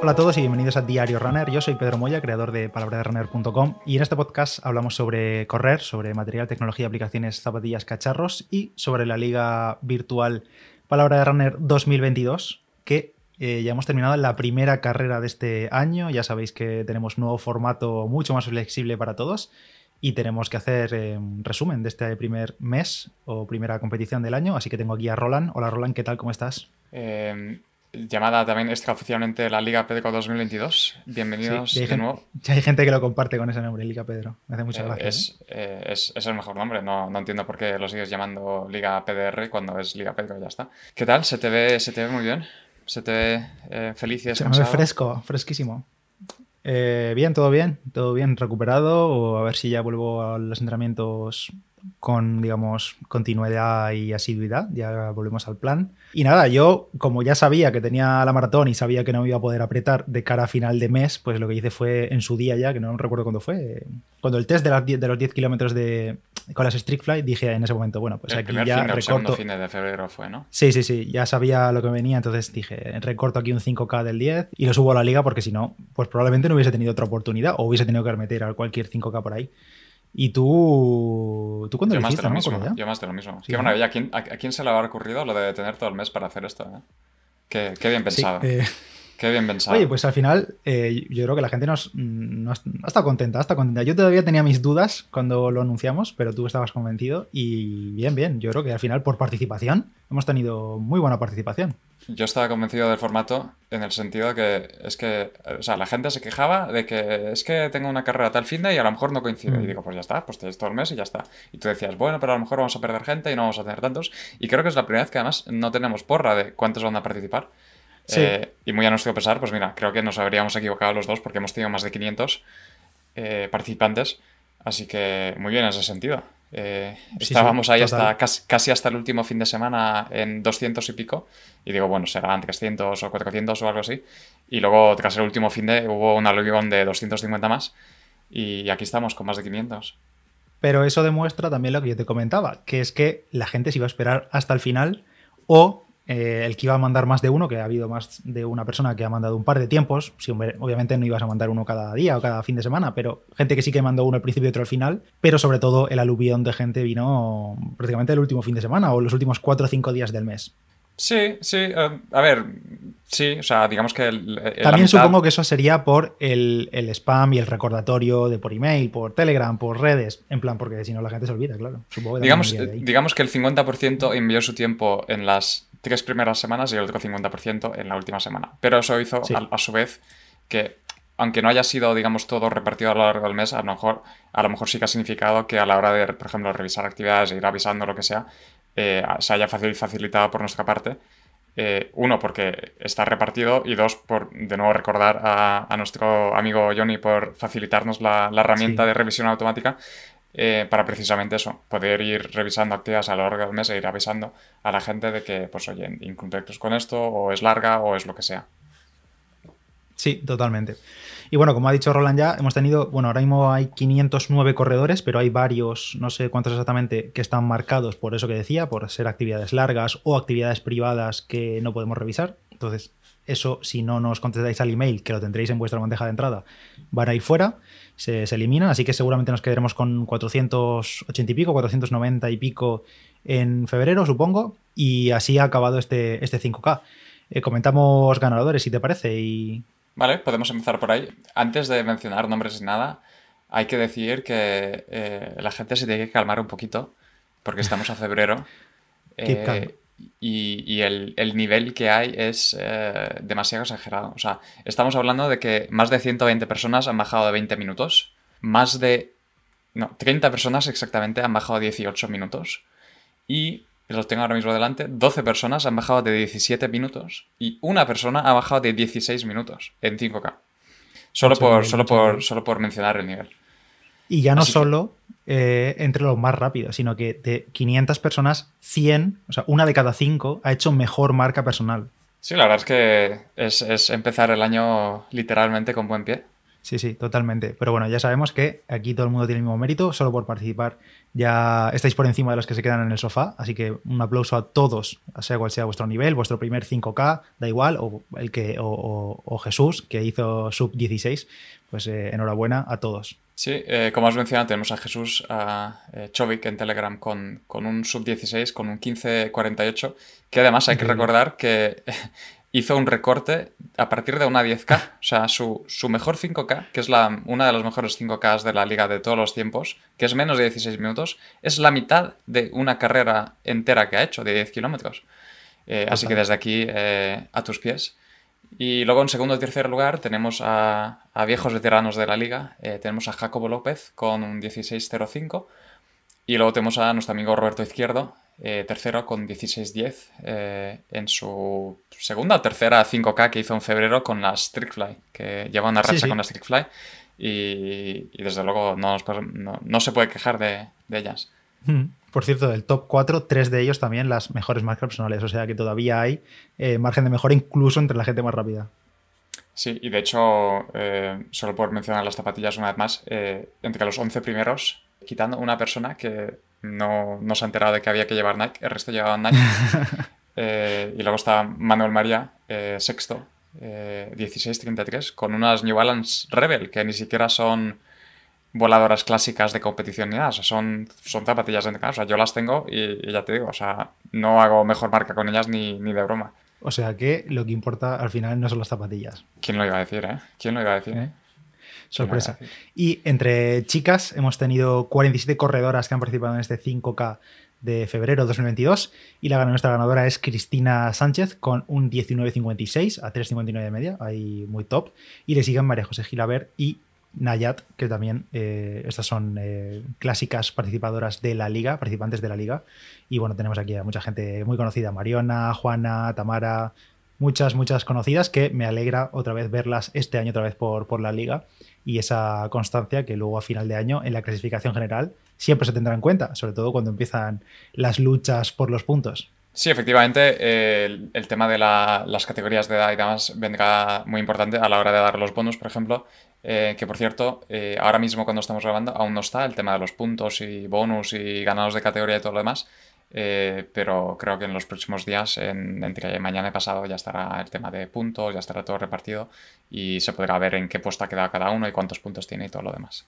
Hola a todos y bienvenidos a Diario Runner. Yo soy Pedro Moya, creador de palabraderunner.com y en este podcast hablamos sobre correr, sobre material, tecnología, aplicaciones, zapatillas, cacharros y sobre la liga virtual Palabra de Runner 2022 que eh, ya hemos terminado la primera carrera de este año. Ya sabéis que tenemos un nuevo formato mucho más flexible para todos y tenemos que hacer eh, un resumen de este primer mes o primera competición del año. Así que tengo aquí a Roland. Hola Roland, ¿qué tal? ¿Cómo estás? Eh, llamada también extraoficialmente la Liga Pedro 2022. Bienvenidos de nuevo. Ya hay gente que lo comparte con ese nombre, Liga Pedro. Me hace mucha eh, gracia. Es, eh, es, es, el mejor nombre. No, no, entiendo por qué lo sigues llamando Liga PDR cuando es Liga Pedro y ya está. ¿Qué tal? ¿Se te ve, se te ve muy bien? ¿Se te ve eh, feliz y descansado? Se me ve fresco, fresquísimo. bien, todo bien, todo bien, recuperado. O a ver si ya vuelvo a los entrenamientos con, digamos, continuidad y asiduidad. Ya volvemos al plan. Y nada, yo, como ya sabía que tenía la maratón y sabía que no me iba a poder apretar de cara a final de mes, pues lo que hice fue en su día ya, que no recuerdo cuándo fue, cuando el test de, las 10, de los 10 kilómetros de, con las Street Flight, dije en ese momento, bueno, pues el aquí ya fin, recorto. Fin de febrero fue, ¿no? Sí, sí, sí, ya sabía lo que venía, entonces dije, recorto aquí un 5K del 10 y lo subo a la liga porque si no, pues probablemente no hubiese tenido otra oportunidad o hubiese tenido que meter a cualquier 5K por ahí. Y tú, ¿tú cuándo yo lo más hiciste? de lo ¿no? mismo, yo más de lo mismo. Sí, Qué maravilla. ¿A quién, a, a quién se le habrá ocurrido lo de tener todo el mes para hacer esto? eh? Qué, qué bien Sí, pensado. eh, Qué bien pensado. Oye, pues al final eh, yo creo que la gente nos, no ha ha estado contenta, ha estado contenta. Yo todavía tenía mis dudas cuando lo anunciamos, pero tú estabas convencido y bien, bien. Yo creo que al final por participación hemos tenido muy buena participación. Yo estaba convencido del formato en el sentido de que es que, o sea, la gente se quejaba de que es que tengo una carrera tal fin de y a lo mejor no coincide. Mm. Y digo, pues ya está, pues tienes todo el mes y ya está. Y tú decías, bueno, pero a lo mejor vamos a perder gente y no vamos a tener tantos. Y creo que es la primera vez que además no tenemos porra de cuántos van a participar. Sí. Eh, y muy a nuestro pesar, pues mira, creo que nos habríamos equivocado los dos porque hemos tenido más de 500 eh, participantes. Así que muy bien en ese sentido. Eh, Sí, sí, estábamos ahí total. hasta casi, casi hasta el último fin de semana en 200 y pico. Y digo, bueno, serán 300 o 400 o algo así. Y luego, tras el último fin de, hubo un aluvión de 250 más. Y aquí estamos con más de 500. Pero eso demuestra también lo que yo te comentaba, que es que la gente se iba a esperar hasta el final o eh, el que iba a mandar más de uno, que ha habido más de una persona que ha mandado un par de tiempos. Obviamente no ibas a mandar uno cada día o cada fin de semana, pero gente que sí que mandó uno al principio y otro al final. Pero sobre todo el aluvión de gente vino prácticamente el último fin de semana o los últimos cuatro o cinco días del mes. Sí, sí. eh, a ver, sí. O sea, digamos que... el- También mitad- supongo que eso sería por el, el spam y el recordatorio de por email, por Telegram, por redes. En plan, porque si no la gente se olvida, claro. Supongo que Digamos, digamos que el 50% envió su tiempo en las tres primeras semanas y el otro 50% en la última semana. Pero eso hizo, Sí. a, a su vez, que aunque no haya sido, digamos, todo repartido a lo largo del mes, a lo mejor, a lo mejor sí que ha significado que a la hora de, por ejemplo, revisar actividades e ir avisando lo que sea, eh, se haya facil- facilitado por nuestra parte. Eh, uno, porque está repartido y dos, por de nuevo recordar a, a nuestro amigo Johnny por facilitarnos la, la herramienta Sí. de revisión automática eh, para precisamente eso, poder ir revisando actividades a lo largo del mes e ir avisando a la gente de que, pues oye, incumples con esto, o es larga, o es lo que sea. Sí, totalmente. Y bueno, como ha dicho Roland ya, hemos tenido, bueno, ahora mismo hay 509 corredores, pero hay varios, no sé cuántos exactamente, que están marcados por eso que decía, por ser actividades largas o actividades privadas que no podemos revisar. Entonces, eso, si no nos contestáis al email, que lo tendréis en vuestra bandeja de entrada, van a ir fuera, se, se eliminan, así que seguramente nos quedaremos con 480 y pico, 490 y pico en febrero, supongo, y así ha acabado este, este 5K. Eh, comentamos ganadores, si te parece, y Vale, podemos empezar por ahí. Antes de mencionar nombres y nada, hay que decir que eh, la gente se tiene que calmar un poquito, porque estamos a febrero. Eh, y y el, el nivel que hay es eh, demasiado exagerado. O sea, estamos hablando de que más de 120 personas han bajado de 20 minutos. Más de... No, 30 personas exactamente han bajado 18 minutos. Y los tengo ahora mismo delante, 12 personas han bajado de 17 minutos y una persona ha bajado de 16 minutos en 5K. Solo, Mucho por, solo, por, solo por mencionar el nivel. Y ya no Así que- solo eh, entre los más rápidos, sino que de 500 personas, 100, o sea, una de cada cinco, ha hecho mejor marca personal. Sí, la verdad es que es, es empezar el año literalmente con buen pie. Sí, sí, totalmente. Pero bueno, ya sabemos que aquí todo el mundo tiene el mismo mérito, solo por participar ya estáis por encima de los que se quedan en el sofá, así que un aplauso a todos, sea cual sea vuestro nivel, vuestro primer 5K, da igual, o, el que, o, Jesús, que hizo sub 16, pues eh, enhorabuena a todos. Sí, eh, como has mencionado, tenemos a Jesús a eh, Chovik en Telegram con, con un sub 16, con un 1548, que además hay que recordar que hizo un recorte a partir de una 10K. O sea, su, mejor 5K, que es la, una de las mejores 5Ks de la liga de todos los tiempos, que es menos de 16 minutos, es la mitad de una carrera entera que ha hecho, de 10 kilómetros. Eh, así que desde aquí, eh, a tus pies. Y luego en segundo y tercer lugar tenemos a, viejos veteranos de la liga. Eh, tenemos a Jacobo López con un 16.05. Y luego tenemos a nuestro amigo Roberto Izquierdo, eh, tercero con 16-10 eh, en su segunda o tercera 5K que hizo en febrero con las Trickfly, que lleva una racha con las Trickfly y, y, desde luego no, no, se puede quejar de, de, ellas. Hmm. Por cierto, del top 4, tres de ellos también las mejores marcas personales, o sea que todavía hay eh, margen de mejora incluso entre la gente más rápida. Sí, y de hecho, solo por mencionar las zapatillas una vez más, entre los 11 primeros, quitando una persona que no, no se ha enterado de que había que llevar Nike, el resto llevaban Nike. Eh, y luego está Manuel María, eh, sexto, eh, 16.33, con unas New Balance Rebel, que ni siquiera son voladoras clásicas de competición ni nada, o sea, son, son zapatillas de casa, o sea, yo las tengo y, ya te digo, o sea, no hago mejor marca con ellas ni, ni de broma. O sea que lo que importa al final no son las zapatillas. ¿Quién lo iba a decir, eh? ¿Quién lo iba a decir? ¿Eh? Sorpresa. Y entre chicas hemos tenido 47 corredoras que han participado en este 5K de febrero de 2022 y la, nuestra ganadora es Cristina Sánchez con un 19.56 a 3.59 de media, ahí muy top. Y le siguen María José Gilaber y Nayat, que también eh, estas son eh, clásicas participadoras de la liga, participantes de la liga. Y bueno, tenemos aquí a mucha gente muy conocida, Mariona, Juana, Tamara, muchas, muchas conocidas que me alegra otra vez verlas este año otra vez por, por la liga y esa constancia que luego a final de año en la clasificación general siempre se tendrá en cuenta, sobre todo cuando empiezan las luchas por los puntos. Sí, efectivamente, el, tema de las categorías de edad y demás vendrá muy importante a la hora de dar los bonos, por ejemplo, eh, que por cierto, eh, ahora mismo cuando estamos grabando aún no está el tema de los puntos y bonus y ganados de categoría y todo lo demás. Eh, pero creo que en los próximos días, entre mañana y pasado, ya estará el tema de puntos, ya estará todo repartido y se podrá ver en qué puesto ha quedado cada uno y cuántos puntos tiene y todo lo demás.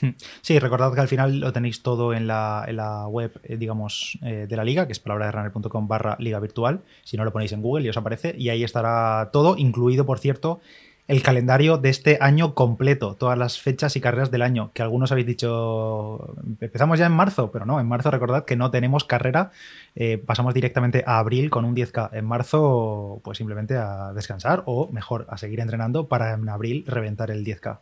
Sí, recordad que al final lo tenéis todo en la, web, eh, digamos, eh, de la liga, que es palabraderunner.com barra liga virtual. Si no lo ponéis en Google y os aparece. Y ahí estará todo, incluido, por cierto, el calendario de este año completo, todas las fechas y carreras del año, que algunos habéis dicho, empezamos ya en marzo, pero no, en marzo recordad que no tenemos carrera, eh, pasamos directamente a abril con un 10K. En marzo, pues simplemente a descansar o mejor, a seguir entrenando para en abril reventar el 10K.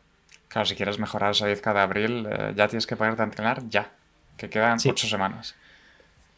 Claro, si quieres mejorar esa 10K de abril, eh, ya tienes que ponerte a entrenar ya, que quedan ocho semanas.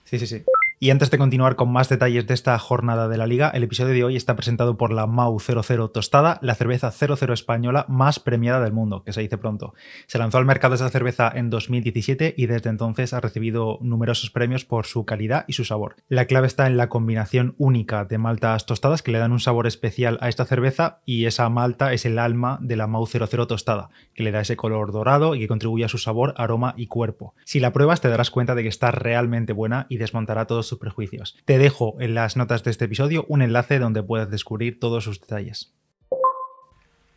Sí, sí, sí. Y antes de continuar con más detalles de esta jornada de la liga, el episodio de hoy está presentado por la Mau 00 Tostada, la cerveza 00 española más premiada del mundo, que se dice pronto. Se lanzó al mercado esta cerveza en 2017 y desde entonces ha recibido numerosos premios por su calidad y su sabor. La clave está en la combinación única de maltas tostadas que le dan un sabor especial a esta cerveza y esa malta es el alma de la Mau 00 Tostada, que le da ese color dorado y que contribuye a su sabor, aroma y cuerpo. Si la pruebas te darás cuenta de que está realmente buena y desmontará todos sus prejuicios. Te dejo en las notas de este episodio un enlace donde puedes descubrir todos sus detalles.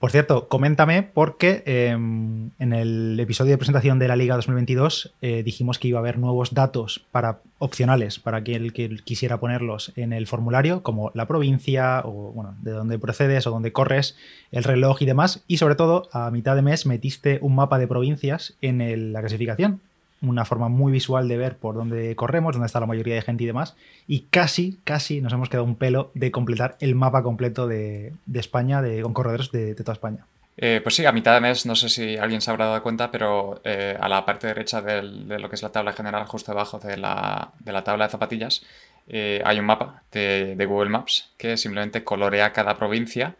Por cierto, coméntame porque em, en el episodio de presentación de la Liga 2022 eh, dijimos que iba a haber nuevos datos para opcionales para quien quisiera ponerlos en el formulario, como la provincia o bueno, de dónde procedes o dónde corres, el reloj y demás. Y sobre todo, a mitad de mes metiste un mapa de provincias en la clasificación una forma muy visual de ver por dónde corremos, dónde está la mayoría de gente y demás. Y casi, casi nos hemos quedado un pelo de completar el mapa completo de, España, de, con corredores de, toda España. Eh, pues sí, a mitad de mes, no sé si alguien se habrá dado cuenta, pero eh, a la parte derecha de lo que es la tabla general, justo debajo de la, tabla de zapatillas, eh, hay un mapa de, de Google Maps que simplemente colorea cada provincia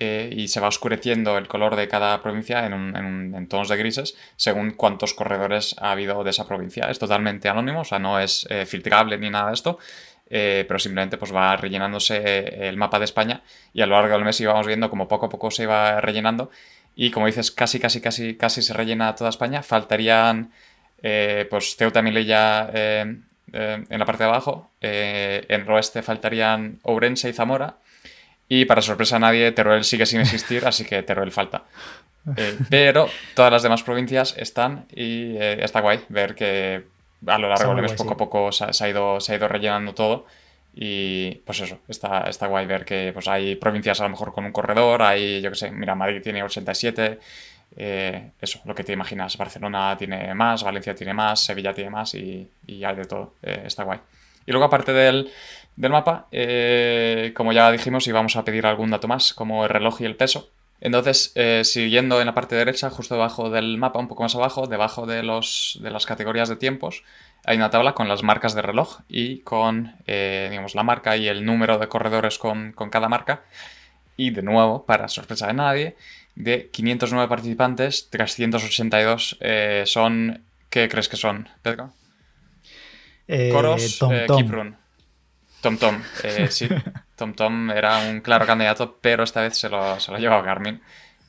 eh, y se va oscureciendo el color de cada provincia en, tonos de grises según cuántos corredores ha habido de esa provincia. Es totalmente anónimo, o sea, no es eh, filtrable ni nada de esto, eh, pero simplemente pues va rellenándose el mapa de España y a lo largo del mes íbamos viendo como poco a poco se iba rellenando Y como dices, casi, casi, casi, casi se rellena toda España. Faltarían, pues, Ceuta, eh, en la parte de abajo. en el oeste faltarían Ourense y Zamora. Y para sorpresa a nadie, Teruel sigue sin existir, así que Teruel falta. pero todas las demás provincias están y está guay ver que a lo largo del mes poco a poco se, ha ido, se ha ido rellenando todo. Y pues eso, está, está guay ver que pues hay provincias a lo mejor con un corredor, hay, yo que sé, mira, Madrid tiene 87, eh, eso, lo que te imaginas, Barcelona tiene más, Valencia tiene más, Sevilla tiene más y, hay de todo, eh, está guay. Y luego aparte del, mapa, eh, como ya dijimos, íbamos a pedir algún dato más, como el reloj y el peso. Entonces, siguiendo en la parte derecha, justo debajo del mapa, un poco más abajo, debajo de, los, de las categorías de tiempos, hay una tabla con las marcas de reloj y con eh, digamos, la marca y el número de corredores con, cada marca. Y de nuevo, para sorpresa de nadie, de 509 participantes, 382 eh, son... ¿Qué crees que son, Pedro? Eh, Coros, Tom, Tom. Tom Tom, sí. Tom Tom era un claro candidato, pero esta vez se lo, se lo ha llevado Garmin.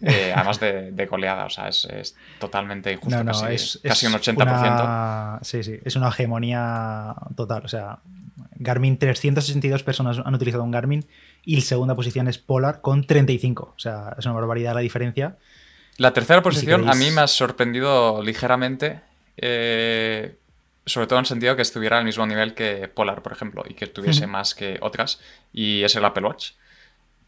Eh, además de, de, goleada, o sea, es, totalmente injusto, casi, un 80%. sí, sí, es una hegemonía total, o sea, Garmin, 362 personas han utilizado un Garmin y la segunda posición es Polar con 35, o sea, es una barbaridad la diferencia. La tercera posición a mí me ha sorprendido ligeramente, eh, sobre todo en el sentido que estuviera al mismo nivel que Polar, por ejemplo, y que tuviese más que otras, y es el Apple Watch.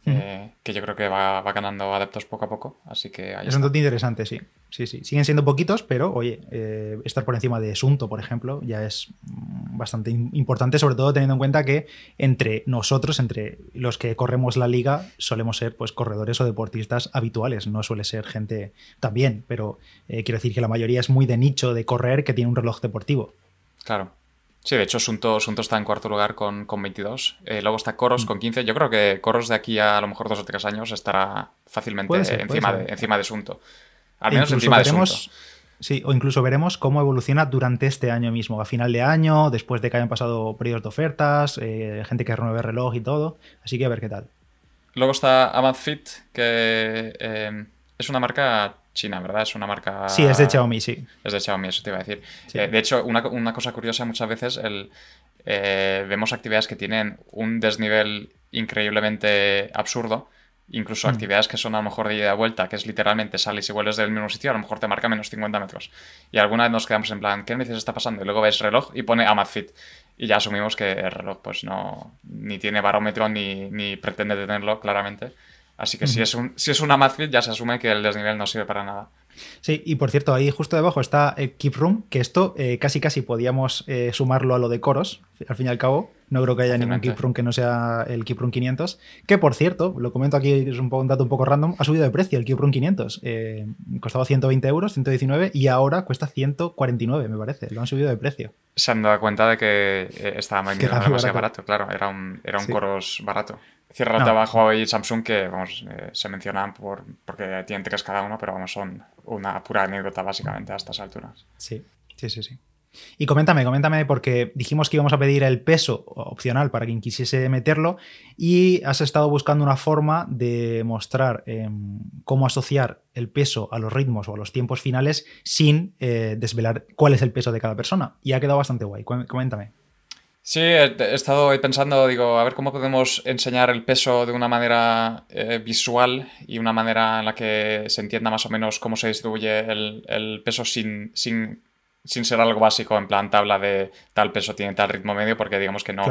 Eh, que yo creo que va, ganando adeptos poco a poco. Así que Es un dato interesante, sí. Sí, sí. Siguen siendo poquitos, pero oye, eh, estar por encima de Sunto, por ejemplo, ya es bastante importante, sobre todo teniendo en cuenta que entre nosotros, entre los que corremos la liga, solemos ser pues corredores o deportistas habituales. No suele ser gente también, pero eh, quiero decir que la mayoría es muy de nicho de correr que tiene un reloj deportivo. Claro. Sí, de hecho, Sunto, está en cuarto lugar con, con 22. Eh, luego está Coros mm. con 15. Yo creo que Coros de aquí a, a lo mejor dos o tres años estará fácilmente encima, de, encima de Sunto. Al menos encima de Sunto. Sí, o incluso veremos cómo evoluciona durante este año mismo, a final de año, después de que hayan pasado periodos de ofertas, eh, gente que renueve reloj y todo. Así que a ver qué tal. Luego está Amazfit, que eh, es una marca China, ¿verdad? Es una marca... Sí, es de Xiaomi, sí. Es de Xiaomi, eso te iba a decir. Eh, de hecho, una, cosa curiosa muchas veces, el, eh, vemos actividades que tienen un desnivel increíblemente absurdo, incluso mm. actividades que son a lo mejor de ida y vuelta, que es literalmente sales y vuelves del mismo sitio, a lo mejor te marca menos 50 metros. Y alguna vez nos quedamos en plan, ¿qué narices está pasando? Y luego ves reloj y pone Amazfit. Y ya asumimos que el reloj pues no ni tiene barómetro ni, ni pretende tenerlo claramente. Así que si, es un, si es una Amazfit ya se asume que el desnivel no sirve para nada. Sí, y por cierto, ahí justo debajo está el Keep Room, que esto eh, casi casi podíamos eh, sumarlo a lo de coros, al fin y al cabo. No creo que haya ningún Keep que no sea el Keep Room 500. Que por cierto, lo comento aquí, es un, poco, un dato un poco random, ha subido de precio el Keep Room 500. Eh, costaba 120 euros, 119, y ahora cuesta 149, me parece. Lo han subido de precio. Se han dado cuenta de que estaba demasiado barato. claro, era un, era un coros barato. Cierra no. abajo y Samsung que vamos, eh, se mencionan por, porque tienen tres cada uno, pero vamos, son una pura anécdota básicamente a estas alturas. Sí, sí, sí, sí. Y coméntame, coméntame, porque dijimos que íbamos a pedir el peso opcional para quien quisiese meterlo y has estado buscando una forma de mostrar em, cómo asociar el peso a los ritmos o a los tiempos finales sin eh, desvelar cuál es el peso de cada persona. Y ha quedado bastante guay. Coméntame. Sí, he estado pensando, digo, a ver cómo podemos enseñar el peso de una manera eh, visual y una manera en la que se entienda más o menos cómo se distribuye el, peso sin, sin, sin, ser algo básico, en plan tabla de tal peso tiene tal ritmo medio, porque digamos que no,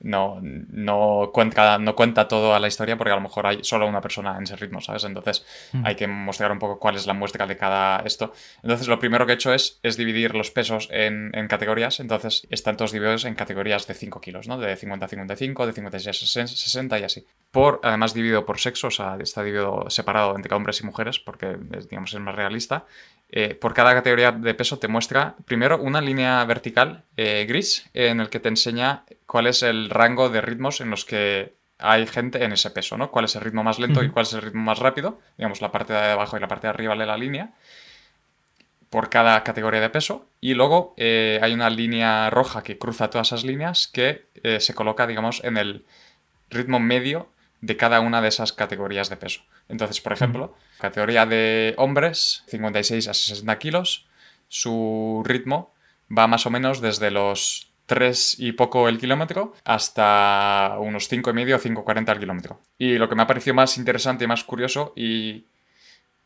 no, no, cuenta, no cuenta todo a la historia porque a lo mejor hay solo una persona en ese ritmo, ¿sabes? Entonces hmm. hay que mostrar un poco cuál es la muestra de cada esto. Entonces lo primero que he hecho es, es dividir los pesos en, en categorías. Entonces están todos divididos en categorías de 5 kilos, ¿no? De 50 a 55, de 56 a 60 y así. Por, además dividido por sexo, o sea, está dividido separado entre hombres y mujeres porque, digamos, es más realista. Eh, por cada categoría de peso te muestra primero una línea vertical eh, gris en el que te enseña cuál es el rango de ritmos en los que hay gente en ese peso, ¿no? Cuál es el ritmo más lento y cuál es el ritmo más rápido, digamos la parte de abajo y la parte de arriba de la línea, por cada categoría de peso. Y luego eh, hay una línea roja que cruza todas esas líneas que se coloca, digamos, en el ritmo medio de cada una de esas categorías de peso. Entonces, por ejemplo, categoría de hombres, 56 a 60 kilos, su ritmo va más o menos desde los 3 y poco el kilómetro hasta unos 5 y medio o 5.40 el kilómetro. Y lo que me ha parecido más interesante y más curioso y,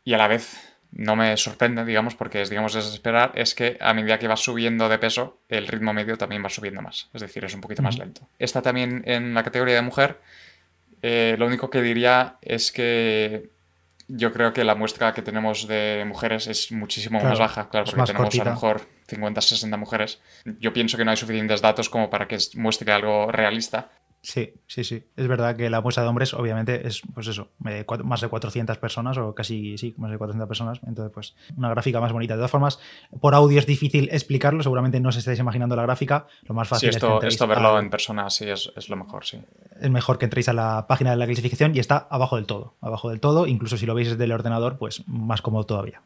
y a la vez no me sorprende, digamos, porque es, digamos, desesperar, es que a medida que va subiendo de peso, el ritmo medio también va subiendo más. Es decir, es un poquito más lento. Está también en la categoría de mujer. Eh, lo único que diría es que yo creo que la muestra que tenemos de mujeres es muchísimo más baja, claro, porque tenemos a lo mejor 50, 60 mujeres. Yo pienso que no hay suficientes datos como para que muestre algo realista. Sí, sí, sí. Es verdad que la muestra de hombres, obviamente, es, pues eso, más de 400 personas, o casi, sí, más de 400 personas. Entonces, pues, una gráfica más bonita. De todas formas, por audio es difícil explicarlo. Seguramente no os estáis imaginando la gráfica. Lo más fácil sí, esto, es esto verlo en persona, sí, es, es, lo mejor, sí. Es mejor que entréis a la página de la clasificación y está abajo del todo. Abajo del todo. Incluso si lo veis desde el ordenador, pues más cómodo todavía.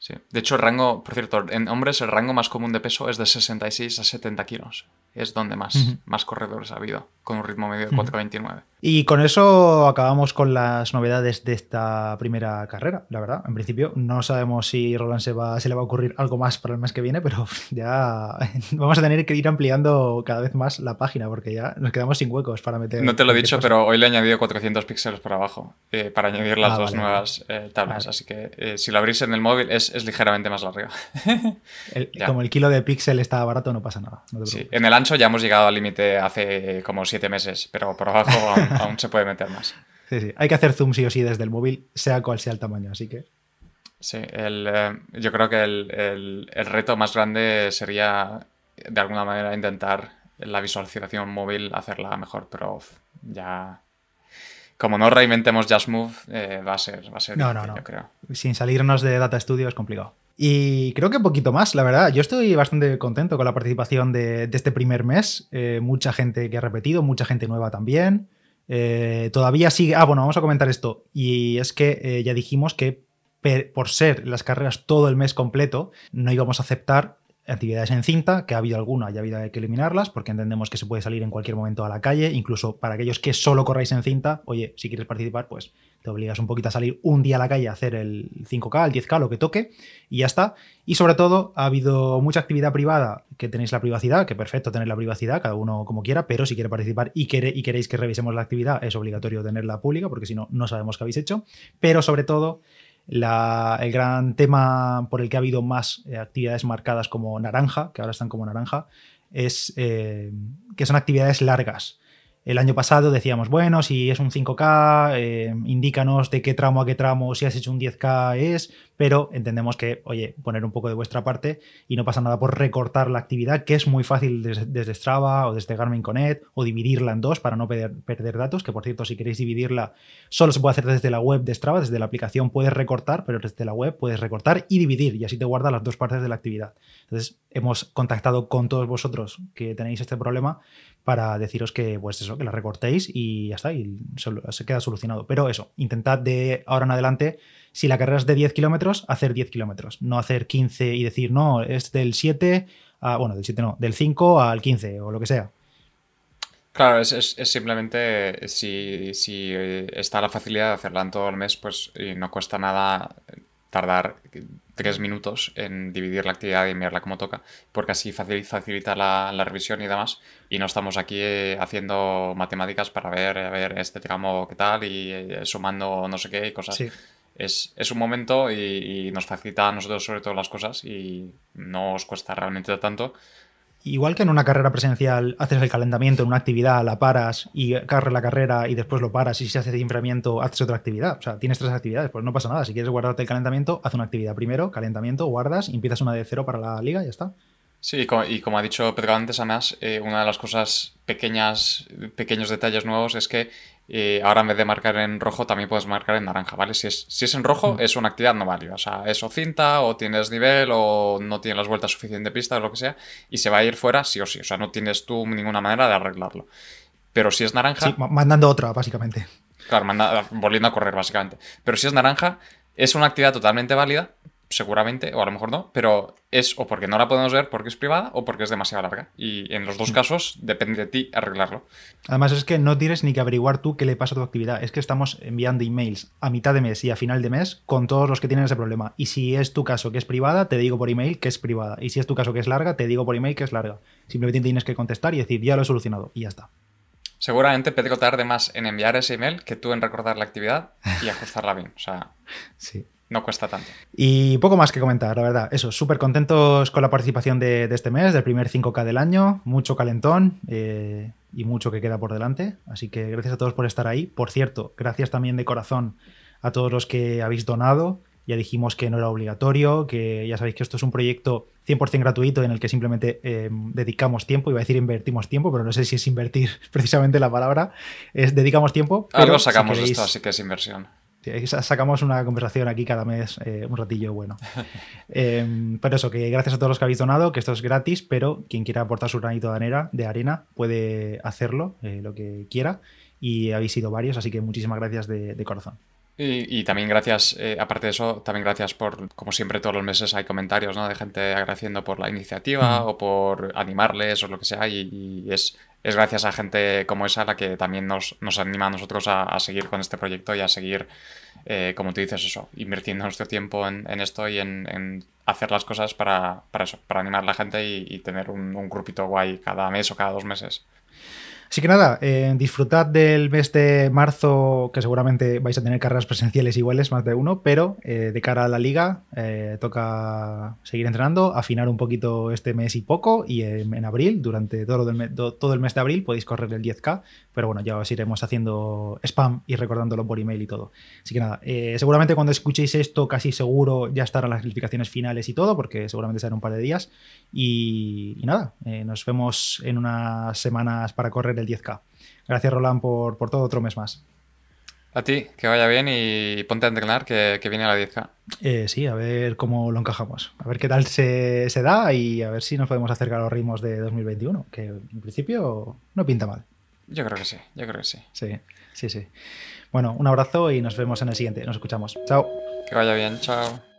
Sí. De hecho, el rango, por cierto, en hombres el rango más común de peso es de 66 a 70 kilos. Es donde más, más corredores ha habido, con un ritmo medio de 4.29. Y con eso acabamos con las novedades de esta primera carrera, la verdad. En principio, no sabemos si Roland se, va, se le va a ocurrir algo más para el mes que viene, pero ya vamos a tener que ir ampliando cada vez más la página, porque ya nos quedamos sin huecos para meter. No te lo he dicho, pero hoy le he añadido 400 píxeles por abajo eh, para añadir las ah, dos nuevas eh, tablas. Así que eh, si lo abrís en el móvil es, ligeramente más larga. como el kilo de píxel está barato, no pasa nada. sí, en el ancho ya hemos llegado al límite hace como siete meses, pero por abajo aún, se puede meter más. Sí, sí. Hay que hacer zoom sí o sí desde el móvil, sea cual sea el tamaño, así que. Sí, eh, yo creo que el, reto más grande sería de alguna manera intentar la visualización móvil hacerla mejor, pero ya como no reinventemos Just Move, eh, va a ser, va a ser no, difícil, no, no. yo creo. Sin salirnos de Data Studio es complicado. Y creo que un poquito más, la verdad. Yo estoy bastante contento con la participación de, este primer mes. Eh, mucha gente que ha repetido, mucha gente nueva también. Eh, todavía sigue. Ah, bueno, vamos a comentar esto. Y es que ya dijimos que por ser las carreras todo el mes completo, no íbamos a aceptar actividades en cinta, que ha habido alguna y ha habido que eliminarlas, porque entendemos que se puede salir en cualquier momento a la calle, incluso para aquellos que solo corráis en cinta, oye, si quieres participar, pues te obligas un poquito a salir un día a la calle a hacer el 5K, el 10K, lo que toque, y ya está. Y sobre todo, ha habido mucha actividad privada que tenéis la privacidad, que perfecto tener la privacidad, cada uno como quiera, pero si quiere participar y, y queréis que revisemos la actividad, es obligatorio tenerla pública, porque si no, no sabemos qué habéis hecho. Pero sobre todo, el gran tema por el que ha habido más eh, actividades marcadas como naranja, que ahora están como naranja, es eh, que son actividades largas. El año pasado decíamos, bueno, si es un 5K, eh, indícanos de qué tramo a qué tramo, si has hecho un 10K es, pero entendemos que, oye, poner un poco de vuestra parte y no pasa nada por recortar la actividad, que es muy fácil desde, Strava o desde Garmin Connect, o dividirla en dos para no perder, datos, que por cierto, si queréis dividirla, solo se puede hacer desde la web de Strava, desde la aplicación puedes recortar, pero desde la web puedes recortar y dividir, y así te guarda las dos partes de la actividad. Entonces, hemos contactado con todos vosotros que tenéis este problema para deciros que, pues eso, que la recortéis y ya está, y se queda solucionado. Pero eso, intentad de ahora en adelante, si la carrera es de 10 kilómetros, hacer 10 kilómetros, no hacer 15 y decir, no, es del 7 a, bueno, del 7 no, del 5 al 15 o lo que sea. Claro, es, simplemente si, si, está la facilidad de hacerla en todo el mes, pues no cuesta nada tardar tres minutos en dividir la actividad y enviarla como toca, porque así facilita la, revisión y demás. Y no estamos aquí eh, haciendo matemáticas para ver, a ver este tramo qué tal y eh, sumando no sé qué y cosas. Es, es, un momento y, y, nos facilita a nosotros sobre todo las cosas y no os cuesta realmente tanto Igual que en una carrera presencial haces el calentamiento en una actividad, la paras y cargas la carrera y después lo paras y si se hace enfriamiento haces otra actividad. O sea, tienes tres actividades, pues no pasa nada. Si quieres guardarte el calentamiento, haz una actividad primero, calentamiento, guardas y empiezas una de cero para la liga y ya está. Sí, y como ha dicho Pedro antes, además, eh, una de las cosas pequeñas, pequeños detalles nuevos es que eh, ahora en vez de marcar en rojo también puedes marcar en naranja, ¿vale? Si es, si es en rojo mm. es una actividad no válida, o sea, es o cinta o tienes nivel o no tienes las vueltas suficientes de pista o lo que sea y se va a ir fuera sí o sí, o sea, no tienes tú ninguna manera de arreglarlo. Pero si es naranja... Sí, mandando otra, básicamente. Claro, volviendo a correr, básicamente. Pero si es naranja, es una actividad totalmente válida seguramente, o a lo mejor no, pero es o porque no la podemos ver porque es privada o porque es demasiado larga. Y en los dos casos depende de ti arreglarlo. Además es que no tienes ni que averiguar tú qué le pasa a tu actividad. Es que estamos enviando emails a mitad de mes y a final de mes con todos los que tienen ese problema. Y si es tu caso que es privada, te digo por email que es privada. Y si es tu caso que es larga, te digo por email que es larga. Simplemente tienes que contestar y decir, ya lo he solucionado. Y ya está. Seguramente Pedro tarde más en enviar ese email que tú en recordar la actividad y ajustarla bien. O sea, sí. No cuesta tanto. Y poco más que comentar, la verdad. Eso, súper contentos con la participación de, este mes, del primer 5K del año. Mucho calentón eh, y mucho que queda por delante. Así que gracias a todos por estar ahí. Por cierto, gracias también de corazón a todos los que habéis donado. Ya dijimos que no era obligatorio, que ya sabéis que esto es un proyecto 100% gratuito en el que simplemente eh, dedicamos tiempo, iba a decir invertimos tiempo, pero no sé si es invertir precisamente la palabra, es dedicamos tiempo. Algo sacamos de esto, así que es inversión. Sacamos una conversación aquí cada mes, eh, un ratillo bueno. eh, pero eso, que gracias a todos los que habéis donado, que esto es gratis, pero quien quiera aportar su granito de arena, de arena puede hacerlo, eh, lo que quiera, y habéis sido varios, así que muchísimas gracias de corazón. Y, también gracias, eh, aparte de eso, también gracias por, como siempre todos los meses hay comentarios, ¿no? De gente agradeciendo por la iniciativa o por animarles o lo que sea y, es, es, gracias a gente como esa la que también nos, nos anima a nosotros a, seguir con este proyecto y a seguir, eh, como tú dices, eso, invirtiendo nuestro tiempo en, esto y en, hacer las cosas para, para, eso, para animar a la gente y, tener un grupito guay cada mes o cada dos meses. Así que nada, eh, disfrutad del mes de marzo, que seguramente vais a tener carreras presenciales iguales, más de uno, pero eh, de cara a la liga eh, toca seguir entrenando, afinar un poquito este mes y poco, y en, abril, durante todo el, mes, todo el mes de abril, podéis correr el 10K, pero bueno, ya os iremos haciendo spam y recordándolo por email y todo. Así que nada, seguramente cuando escuchéis esto, casi seguro ya estarán las clasificaciones finales y todo, porque seguramente serán un par de días. Y, y nada, nos vemos en unas semanas para correr el 10K. Gracias, Roland, por, por todo otro mes más. A ti, que vaya bien y ponte a entrenar que, que viene a la 10K. Eh, sí, a ver cómo lo encajamos. A ver qué tal se, se, da y a ver si nos podemos acercar a los ritmos de 2021, que en principio no pinta mal. Yo creo que sí, yo creo que sí. Sí, sí, sí. Bueno, un abrazo y nos vemos en el siguiente. Nos escuchamos. Chao. Que vaya bien, chao.